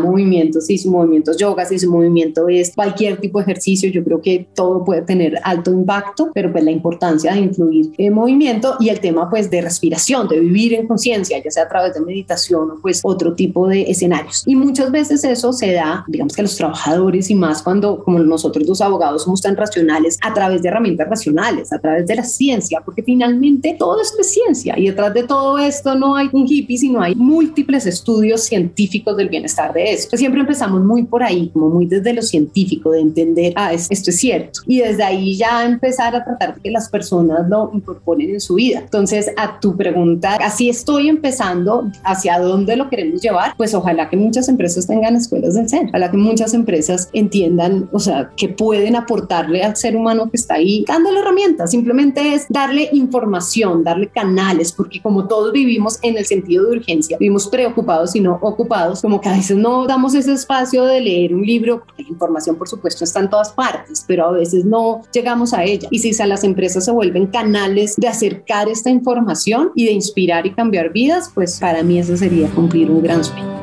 movimientos, si su movimiento es yoga, si su movimiento es cualquier tipo de ejercicio, yo creo que todo puede tener alto impacto, pero pues la importancia de incluir el movimiento y el tema pues de respiración, de vivir en conciencia, ya sea a través de meditación o pues otro tipo de escenarios. Y muchas veces eso se da, digamos que los trabajadores y más cuando como nosotros los abogados somos tan racionales, a través de herramientas racionales, a través de la ciencia, porque finalmente todo esto es ciencia y detrás de todo esto no hay un hippie, sino hay múltiples estudios científicos del bienestar de esto. Siempre empezamos muy por ahí, como muy desde lo científico, de entender, ah, esto es cierto. Y desde ahí ya empezar a tratar de que las personas lo incorporen en su vida. Entonces, a tu pregunta, así estoy empezando, ¿hacia dónde lo queremos llevar? Pues ojalá que muchas empresas tengan escuelas del ser, ojalá que muchas empresas entiendan, o sea, que pueden aportarle al ser humano que está ahí, dándole herramientas, simplemente es darle información, darle canales, porque como todos vivimos en el sentido de urgencia, vivimos preocupados y no ocupados, como a veces no damos ese espacio de leer un libro, porque la información por supuesto está en todas partes, pero a veces no llegamos a ella. Y si las empresas se vuelven canales de acercar esta información y de inspirar y cambiar vidas, pues para mí eso sería cumplir un gran sueño.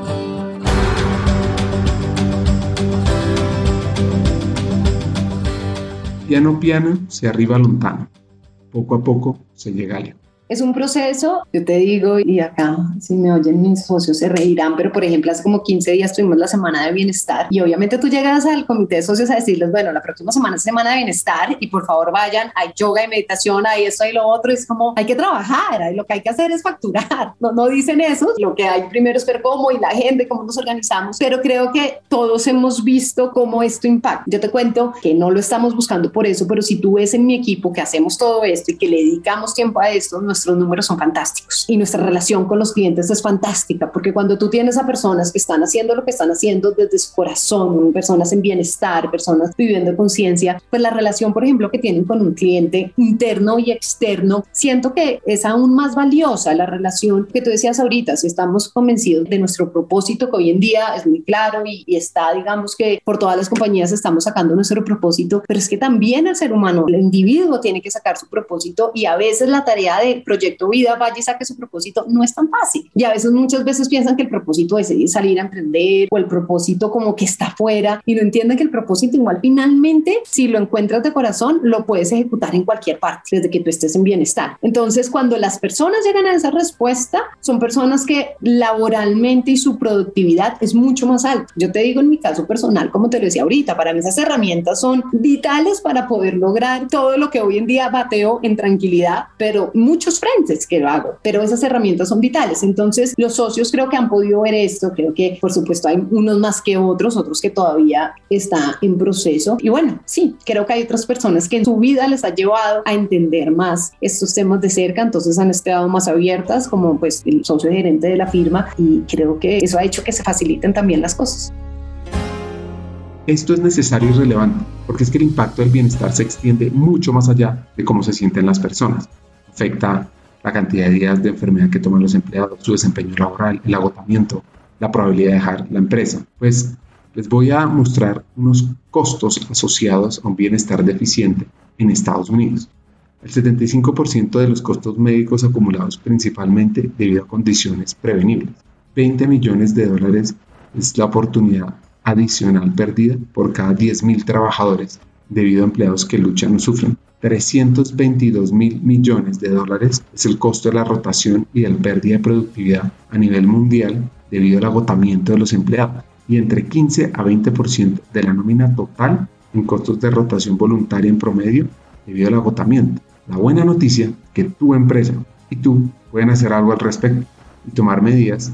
Piano piano se arriba lontano. Poco a poco se llega lejos. Es un proceso, yo te digo, y acá si me oyen mis socios se reirán, pero por ejemplo hace como 15 días tuvimos la semana de bienestar y obviamente tú llegas al comité de socios a decirles, bueno, la próxima semana es semana de bienestar y por favor vayan, hay yoga y meditación, hay esto y lo otro, es como hay que trabajar, lo que hay que hacer es facturar, no, no dicen eso, lo que hay primero es ver cómo y la gente, cómo nos organizamos, pero creo que todos hemos visto cómo esto impacta. Yo te cuento que no lo estamos buscando por eso, pero si tú ves en mi equipo que hacemos todo esto y que le dedicamos tiempo a esto, nuestros números son fantásticos y nuestra relación con los clientes es fantástica porque cuando tú tienes a personas que están haciendo lo que están haciendo desde su corazón, personas en bienestar, personas viviendo conciencia, pues la relación, por ejemplo, que tienen con un cliente interno y externo, siento que es aún más valiosa la relación que tú decías ahorita, si estamos convencidos de nuestro propósito, que hoy en día es muy claro y, y está, digamos que por todas las compañías estamos sacando nuestro propósito, pero es que también el ser humano, el individuo tiene que sacar su propósito y a veces la tarea de proyecto vida vaya y saque su propósito no es tan fácil. Y a veces muchas veces piensan que el propósito es salir a emprender o el propósito como que está fuera y no entienden que el propósito igual finalmente si lo encuentras de corazón lo puedes ejecutar en cualquier parte desde que tú estés en bienestar. Entonces cuando las personas llegan a esa respuesta son personas que laboralmente y su productividad es mucho más alta. Yo te digo en mi caso personal, como te lo decía ahorita, para mí esas herramientas son vitales para poder lograr todo lo que hoy en día bateo en tranquilidad, pero muchos frentes que lo hago, pero esas herramientas son vitales. Entonces, los socios creo que han podido ver esto, creo que por supuesto hay unos más que otros, otros que todavía está en proceso. Y bueno, sí, creo que hay otras personas que en su vida les ha llevado a entender más estos temas de cerca, entonces han estado más abiertas, como pues el socio gerente de la firma, y creo que eso ha hecho que se faciliten también las cosas. Esto es necesario y relevante, porque es que el impacto del bienestar se extiende mucho más allá de cómo se sienten las personas. Afecta la cantidad de días de enfermedad que toman los empleados, su desempeño laboral, el agotamiento, la probabilidad de dejar la empresa. Pues les voy a mostrar unos costos asociados a un bienestar deficiente en Estados Unidos. El 75% de los costos médicos acumulados principalmente debido a condiciones prevenibles. 20 millones de dólares es la oportunidad adicional perdida por cada 10.000 trabajadores debido a empleados que luchan o sufren. 322 mil millones de dólares es el costo de la rotación y de la pérdida de productividad a nivel mundial debido al agotamiento de los empleados y entre 15 a 20% de la nómina total en costos de rotación voluntaria en promedio debido al agotamiento. La buena noticia es que tu empresa y tú pueden hacer algo al respecto y tomar medidas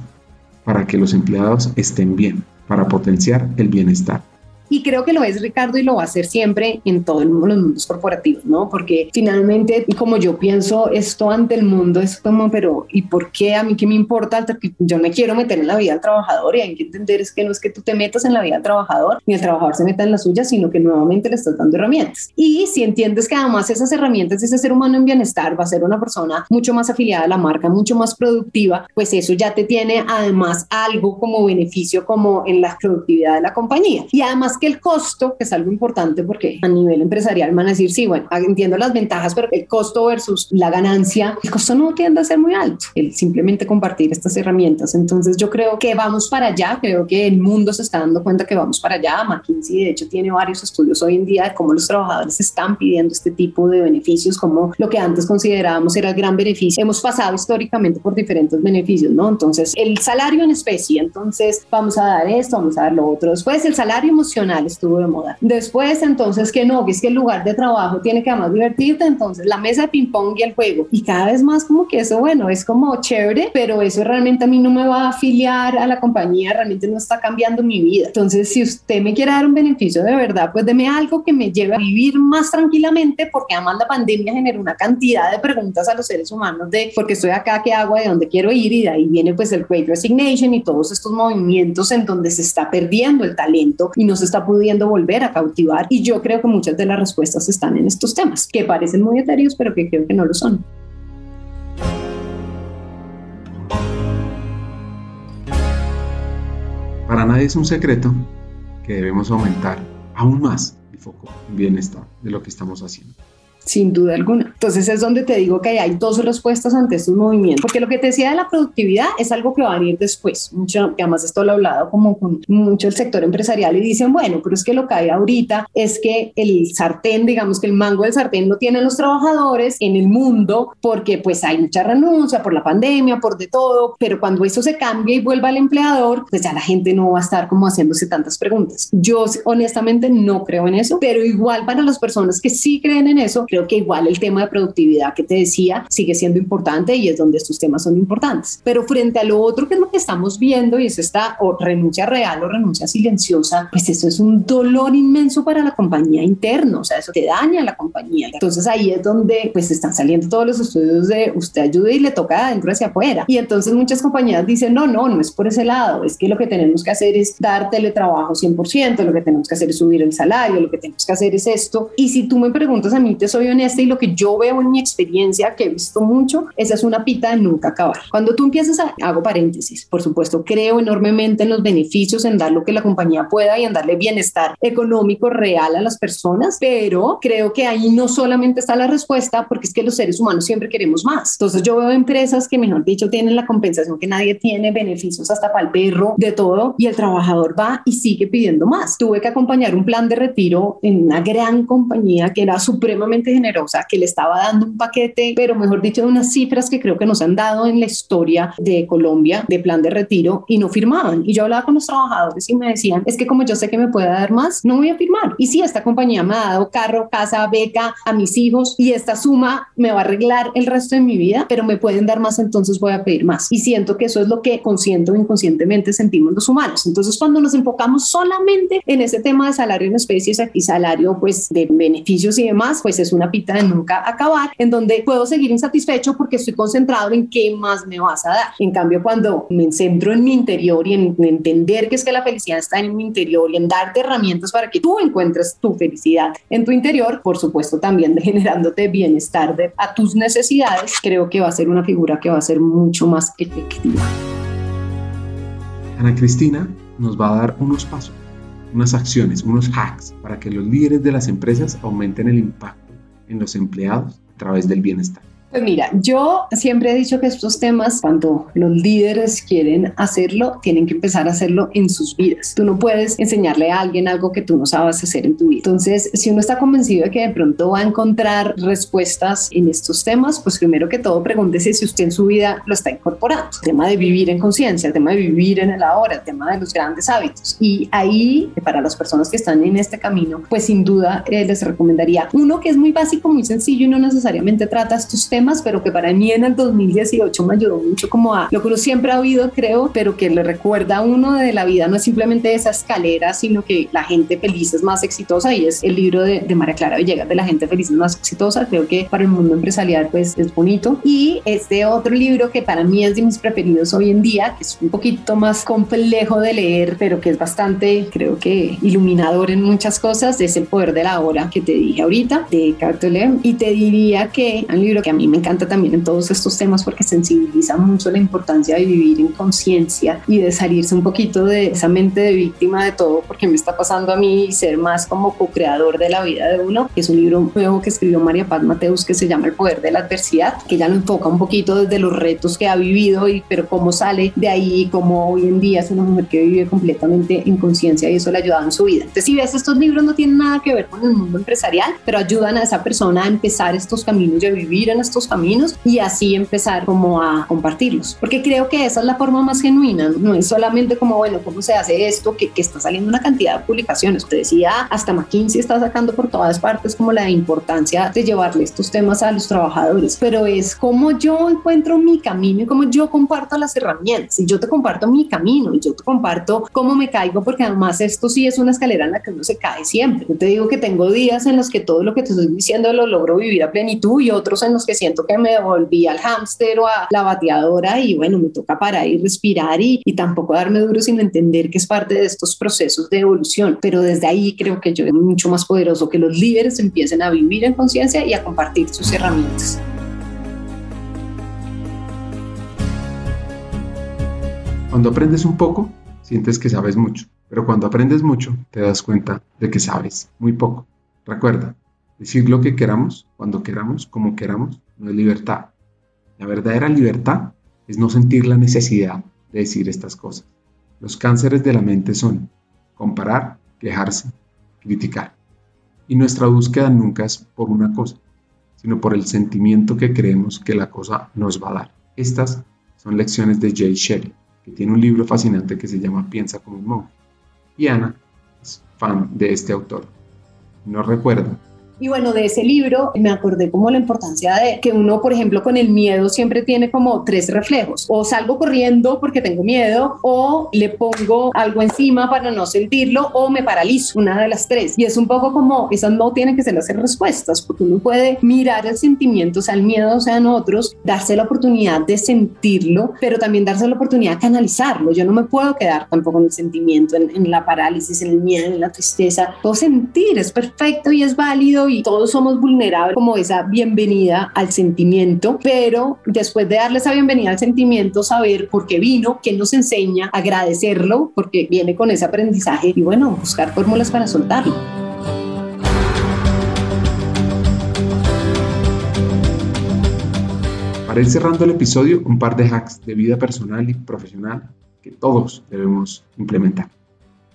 para que los empleados estén bien, para potenciar el bienestar. Y creo que lo es Ricardo y lo va a ser siempre en todos los mundos corporativos, ¿no? Porque finalmente, como yo pienso esto ante el mundo, es como, pero ¿y por qué a mí qué me importa? Yo me quiero meter en la vida del trabajador y hay que entender es que no es que tú te metas en la vida del trabajador ni el trabajador se meta en la suya, sino que nuevamente le estás dando herramientas. Y si entiendes que además esas herramientas, ese ser humano en bienestar va a ser una persona mucho más afiliada a la marca, mucho más productiva, pues eso ya te tiene además algo como beneficio como en la productividad de la compañía. Y además que el costo, que es algo importante porque a nivel empresarial van a decir, sí, bueno, entiendo las ventajas, pero el costo versus la ganancia, el costo no tiende a ser muy alto, el simplemente compartir estas herramientas. Entonces yo creo que vamos para allá, creo que el mundo se está dando cuenta que vamos para allá. McKinsey de hecho tiene varios estudios hoy en día de cómo los trabajadores están pidiendo este tipo de beneficios, como lo que antes considerábamos era el gran beneficio. Hemos pasado históricamente por diferentes beneficios, ¿no? Entonces el salario en especie, entonces vamos a dar esto, vamos a dar lo otro. Después el salario emocional estuvo de moda. Después entonces que no, que es que el lugar de trabajo tiene que además divertirte, entonces la mesa de ping pong y el juego. Y cada vez más como que eso, bueno, es como chévere, pero eso realmente a mí no me va a afiliar a la compañía, realmente no está cambiando mi vida. Entonces, si usted me quiere dar un beneficio de verdad, pues deme algo que me lleve a vivir más tranquilamente, porque además la pandemia generó una cantidad de preguntas a los seres humanos de por qué estoy acá, qué hago, de dónde quiero ir, y de ahí viene pues el Great Resignation y todos estos movimientos en donde se está perdiendo el talento y no se está pudiendo volver a cautivar. Y yo creo que muchas de las respuestas están en estos temas, que parecen muy etéreos, pero que creo que no lo son. Para nadie es un secreto que debemos aumentar aún más el foco en bienestar de lo que estamos haciendo sin duda alguna. Entonces es donde te digo que hay dos respuestas ante estos movimientos, porque lo que te decía de la productividad es algo que va a venir después, mucho, además esto lo he hablado como con mucho el sector empresarial y dicen, bueno, pero es que lo que hay ahorita es que el sartén, digamos que el mango del sartén lo tienen los trabajadores en el mundo porque pues hay mucha renuncia por la pandemia, por de todo, pero cuando eso se cambia y vuelva al empleador, pues ya la gente no va a estar como haciéndose tantas preguntas. Yo honestamente no creo en eso, pero igual para las personas que sí creen en eso, creo que igual el tema de productividad que te decía sigue siendo importante y es donde estos temas son importantes. Pero frente a lo otro que es lo que estamos viendo y es esta o renuncia real o renuncia silenciosa, pues eso es un dolor inmenso para la compañía interna, o sea, eso te daña a la compañía. Entonces ahí es donde pues están saliendo todos los estudios de usted ayuda y le toca de adentro hacia afuera. Y entonces muchas compañías dicen, no, no, no es por ese lado, es que lo que tenemos que hacer es dar teletrabajo 100%, lo que tenemos que hacer es subir el salario, lo que tenemos que hacer es esto. Y si tú me preguntas a mí, te soy honesta y lo que yo veo en mi experiencia, que he visto mucho, esa es una pita de nunca acabar. Cuando tú empiezas a, hago paréntesis, por supuesto, creo enormemente en los beneficios, en dar lo que la compañía pueda y en darle bienestar económico real a las personas, pero creo que ahí no solamente está la respuesta, porque es que los seres humanos siempre queremos más. Entonces yo veo empresas que, mejor dicho, tienen la compensación que nadie tiene, beneficios hasta para el perro, de todo, y el trabajador va y sigue pidiendo más. Tuve que acompañar un plan de retiro en una gran compañía que era supremamente generosa, que le estaba dando un paquete, pero mejor dicho, de unas cifras que creo que nos han dado en la historia de Colombia de plan de retiro y no firmaban. Y yo hablaba con los trabajadores y me decían, es que como yo sé que me puede dar más, no voy a firmar. Y si esta compañía me ha dado carro, casa, beca a mis hijos y esta suma me va a arreglar el resto de mi vida, pero me pueden dar más, entonces voy a pedir más. Y siento que eso es lo que consciente o inconscientemente sentimos los humanos. Entonces, cuando nos enfocamos solamente en ese tema de salario en especies y salario pues de beneficios y demás, pues es una pita de nunca acabar, en donde puedo seguir insatisfecho porque estoy concentrado en qué más me vas a dar. En cambio, cuando me centro en mi interior y en, entender que es que la felicidad está en mi interior y en darte herramientas para que tú encuentres tu felicidad en tu interior, por supuesto también generándote bienestar de, a tus necesidades, creo que va a ser una figura que va a ser mucho más efectiva. Ana Cristina nos va a dar unos pasos, unas acciones, unos hacks para que los líderes de las empresas aumenten el impacto en los empleados a través del bienestar. Pues mira, yo siempre he dicho que estos temas, cuando los líderes quieren hacerlo, tienen que empezar a hacerlo en sus vidas. Tú no puedes enseñarle a alguien algo que tú no sabes hacer en tu vida. Entonces, si uno está convencido de que de pronto va a encontrar respuestas en estos temas, pues primero que todo pregúntese si usted en su vida lo está incorporando. El tema de vivir en conciencia, el tema de vivir en el ahora, el tema de los grandes hábitos. Y ahí, para las personas que están en este camino, pues sin duda eh, les recomendaría uno que es muy básico, muy sencillo y no necesariamente trata estos temas temas, pero que para mí en el 2018 me ayudó mucho como a lo que uno siempre ha oído, creo, pero que le recuerda a uno de la vida, no es simplemente esa escalera, sino que la gente feliz es más exitosa y es el libro de, de María Clara Villegas de la gente feliz es más exitosa, creo que para el mundo empresarial pues es bonito. Y este otro libro que para mí es de mis preferidos hoy en día, que es un poquito más complejo de leer, pero que es bastante, creo que iluminador en muchas cosas, es El Poder de la Hora que te dije ahorita, de Cartolem. Y te diría que un libro que a mí me encanta también en todos estos temas porque sensibiliza mucho la importancia de vivir en conciencia y de salirse un poquito de esa mente de víctima de todo porque me está pasando a mí y ser más como co-creador de la vida de uno. Es un libro nuevo que escribió María Paz Mateus que se llama El Poder de la Adversidad, que ya lo enfoca un poquito desde los retos que ha vivido y pero cómo sale de ahí, cómo hoy en día es una mujer que vive completamente en conciencia y eso le ayuda en su vida. Entonces, si ves, estos libros no tienen nada que ver con el mundo empresarial, pero ayudan a esa persona a empezar estos caminos y a vivir en estos caminos y así empezar como a compartirlos. Porque creo que esa es la forma más genuina, no es solamente como, bueno, ¿cómo se hace esto? Que, que está saliendo una cantidad de publicaciones. Usted decía, hasta McKinsey está sacando por todas partes como la importancia de llevarle estos temas a los trabajadores, pero es como yo encuentro mi camino y como yo comparto las herramientas y yo te comparto mi camino y yo te comparto cómo me caigo, porque además esto sí es una escalera en la que uno se cae siempre. Yo te digo que tengo días en los que todo lo que te estoy diciendo lo logro vivir a plenitud y otros en los que siento que me volví al hámster o a la bateadora y bueno, me toca parar y respirar y, y tampoco darme duro sin entender que es parte de estos procesos de evolución. Pero desde ahí creo que yo es mucho más poderoso que los líderes empiecen a vivir en conciencia y a compartir sus herramientas. Cuando aprendes un poco, sientes que sabes mucho, pero cuando aprendes mucho, te das cuenta de que sabes muy poco. Recuerda, decir lo que queramos, cuando queramos, como queramos, no es libertad. La verdadera libertad es no sentir la necesidad de decir estas cosas. Los cánceres de la mente son comparar, quejarse, criticar. Y nuestra búsqueda nunca es por una cosa, sino por el sentimiento que creemos que la cosa nos va a dar. Estas son lecciones de Jay Shelley que tiene un libro fascinante que se llama Piensa como un monje. Y Ana es fan de este autor. No recuerda y bueno, de ese libro me acordé como la importancia de que uno, por ejemplo, con el miedo siempre tiene como tres reflejos. O salgo corriendo porque tengo miedo, o le pongo algo encima para no sentirlo, o me paralizo, una de las tres. Y es un poco como, esas no tienen que ser las respuestas, porque uno puede mirar el sentimiento, sea el miedo, sean otros, darse la oportunidad de sentirlo, pero también darse la oportunidad de canalizarlo. Yo no me puedo quedar tampoco en el sentimiento, en, en la parálisis, en el miedo, en la tristeza. Puedo sentir, es perfecto y es válido y todos somos vulnerables como esa bienvenida al sentimiento, pero después de darle esa bienvenida al sentimiento, saber por qué vino, qué nos enseña, agradecerlo porque viene con ese aprendizaje y bueno, buscar fórmulas para soltarlo. Para ir cerrando el episodio, un par de hacks de vida personal y profesional que todos debemos implementar.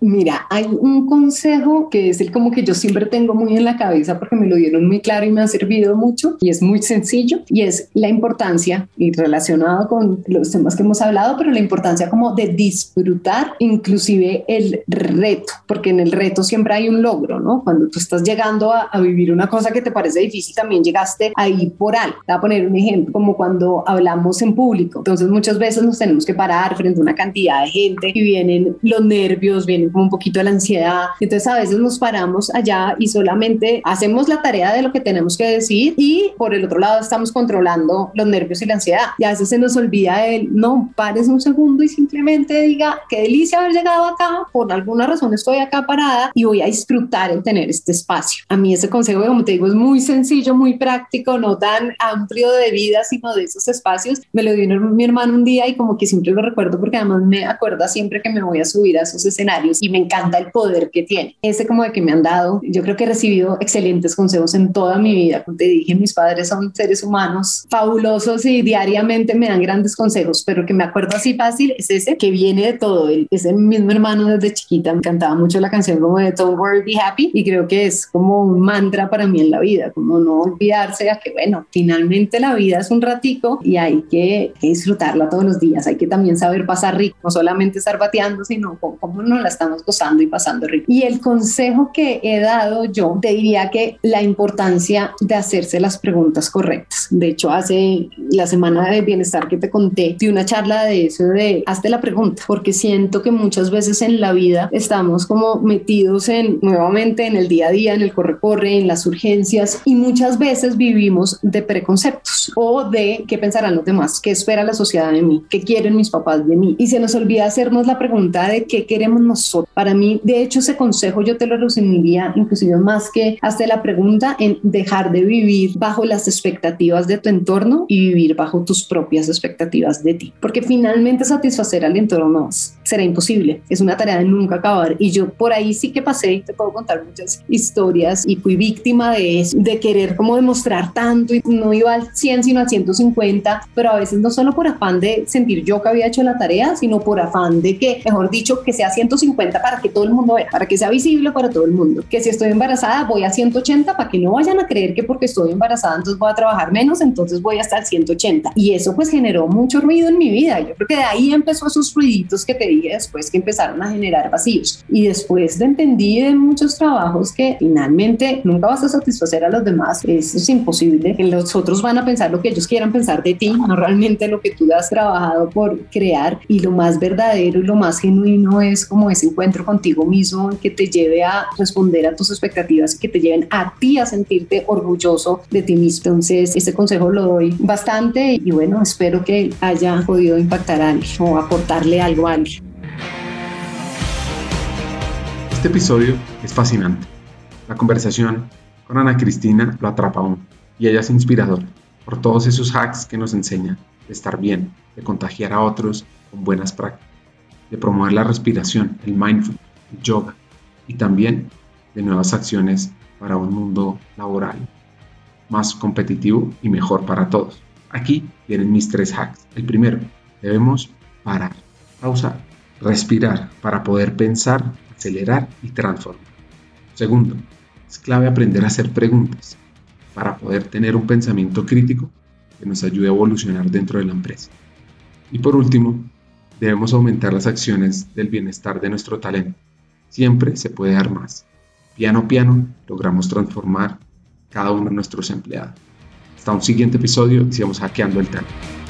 Mira, hay un consejo que es el como que yo siempre tengo muy en la cabeza porque me lo dieron muy claro y me ha servido mucho y es muy sencillo y es la importancia y relacionado con los temas que hemos hablado, pero la importancia como de disfrutar inclusive el reto, porque en el reto siempre hay un logro, ¿no? Cuando tú estás llegando a, vivir una cosa que te parece difícil, también llegaste ahí por algo. Te a poner un ejemplo, como cuando hablamos en público. Entonces muchas veces nos tenemos que parar frente a una cantidad de gente y vienen los nervios, vienen como un poquito de la ansiedad. Entonces a veces nos paramos allá y solamente hacemos la tarea de lo que tenemos que decir y por el otro lado estamos controlando los nervios y la ansiedad. Y a veces se nos olvida el, no, pares un segundo y simplemente diga, qué delicia haber llegado acá, por alguna razón estoy acá parada y voy a disfrutar en tener este espacio. A mí ese consejo, como te digo, es muy sencillo, muy práctico, no tan amplio de vida, sino de esos espacios. Me lo dio mi hermano un día y como que siempre lo recuerdo porque además me acuerda siempre que me voy a subir a esos escenarios y me encanta el poder que tiene. Ese como de que me han dado, yo creo que he recibido excelentes consejos en toda mi vida. Como te dije, mis padres son seres humanos fabulosos y diariamente me dan grandes consejos, pero que me acuerdo así fácil es ese que viene de todo. Él, ese mismo hermano desde chiquita me encantaba mucho la canción como de Don't Worry, Be Happy y creo que es como un mantra para mí en la vida, como no olvidarse de que bueno, finalmente la vida es un ratico y hay que, disfrutarla todos los días, hay que también saber pasar rico, no solamente estar bateando, sino cómo, cómo nos la estamos estamos gozando y pasando rico. Y el consejo que he dado yo, te diría que la importancia de hacerse las preguntas correctas. De hecho, hace la semana de bienestar que te conté, di una charla de eso de hazte la pregunta, porque siento que muchas veces en la vida estamos como metidos en nuevamente en el día a día, en el corre-corre, en las urgencias y muchas veces vivimos de preconceptos o de qué pensarán los demás, qué espera la sociedad de mí, qué quieren mis papás de mí. Y se nos olvida hacernos la pregunta de qué queremos nosotros. Para mí, de hecho, ese consejo yo te lo resumiría inclusive más que hasta la pregunta en dejar de vivir bajo las expectativas de tu entorno y vivir bajo tus propias expectativas de ti. Porque finalmente satisfacer al entorno será imposible. Es una tarea de nunca acabar. Y yo por ahí sí que pasé, te puedo contar muchas historias y fui víctima de eso, de querer como demostrar tanto y no iba al 100 sino al 150, pero a veces no solo por afán de sentir yo que había hecho la tarea, sino por afán de que, mejor dicho, que sea 150 para que todo el mundo vea, para que sea visible para todo el mundo. Que si estoy embarazada voy a 180 para que no vayan a creer que porque estoy embarazada entonces voy a trabajar menos, entonces voy a estar 180. Y eso pues generó mucho ruido en mi vida. Yo creo que de ahí empezó esos ruiditos que te dije después que empezaron a generar vacíos. Y después de entendí de muchos trabajos que finalmente nunca vas a satisfacer a los demás, eso es imposible. Que los otros van a pensar lo que ellos quieran pensar de ti, no realmente lo que tú has trabajado por crear. Y lo más verdadero y lo más genuino es como ese encuentro contigo mismo que te lleve a responder a tus expectativas y que te lleven a ti a sentirte orgulloso de ti mismo. Entonces, este consejo lo doy bastante y bueno, espero que haya podido impactar a alguien o aportarle algo a alguien. Este episodio es fascinante. La conversación con Ana Cristina lo atrapa aún y ella es inspiradora por todos esos hacks que nos enseñan de estar bien, de contagiar a otros con buenas prácticas, de promover la respiración, el mindful, el yoga y también de nuevas acciones para un mundo laboral más competitivo y mejor para todos. Aquí vienen mis tres hacks. El primero, debemos parar, pausar, respirar para poder pensar acelerar y transformar. Segundo, es clave aprender a hacer preguntas para poder tener un pensamiento crítico que nos ayude a evolucionar dentro de la empresa. Y por último, debemos aumentar las acciones del bienestar de nuestro talento. Siempre se puede dar más. Piano a piano logramos transformar cada uno de nuestros empleados. Hasta un siguiente episodio y sigamos hackeando el talento.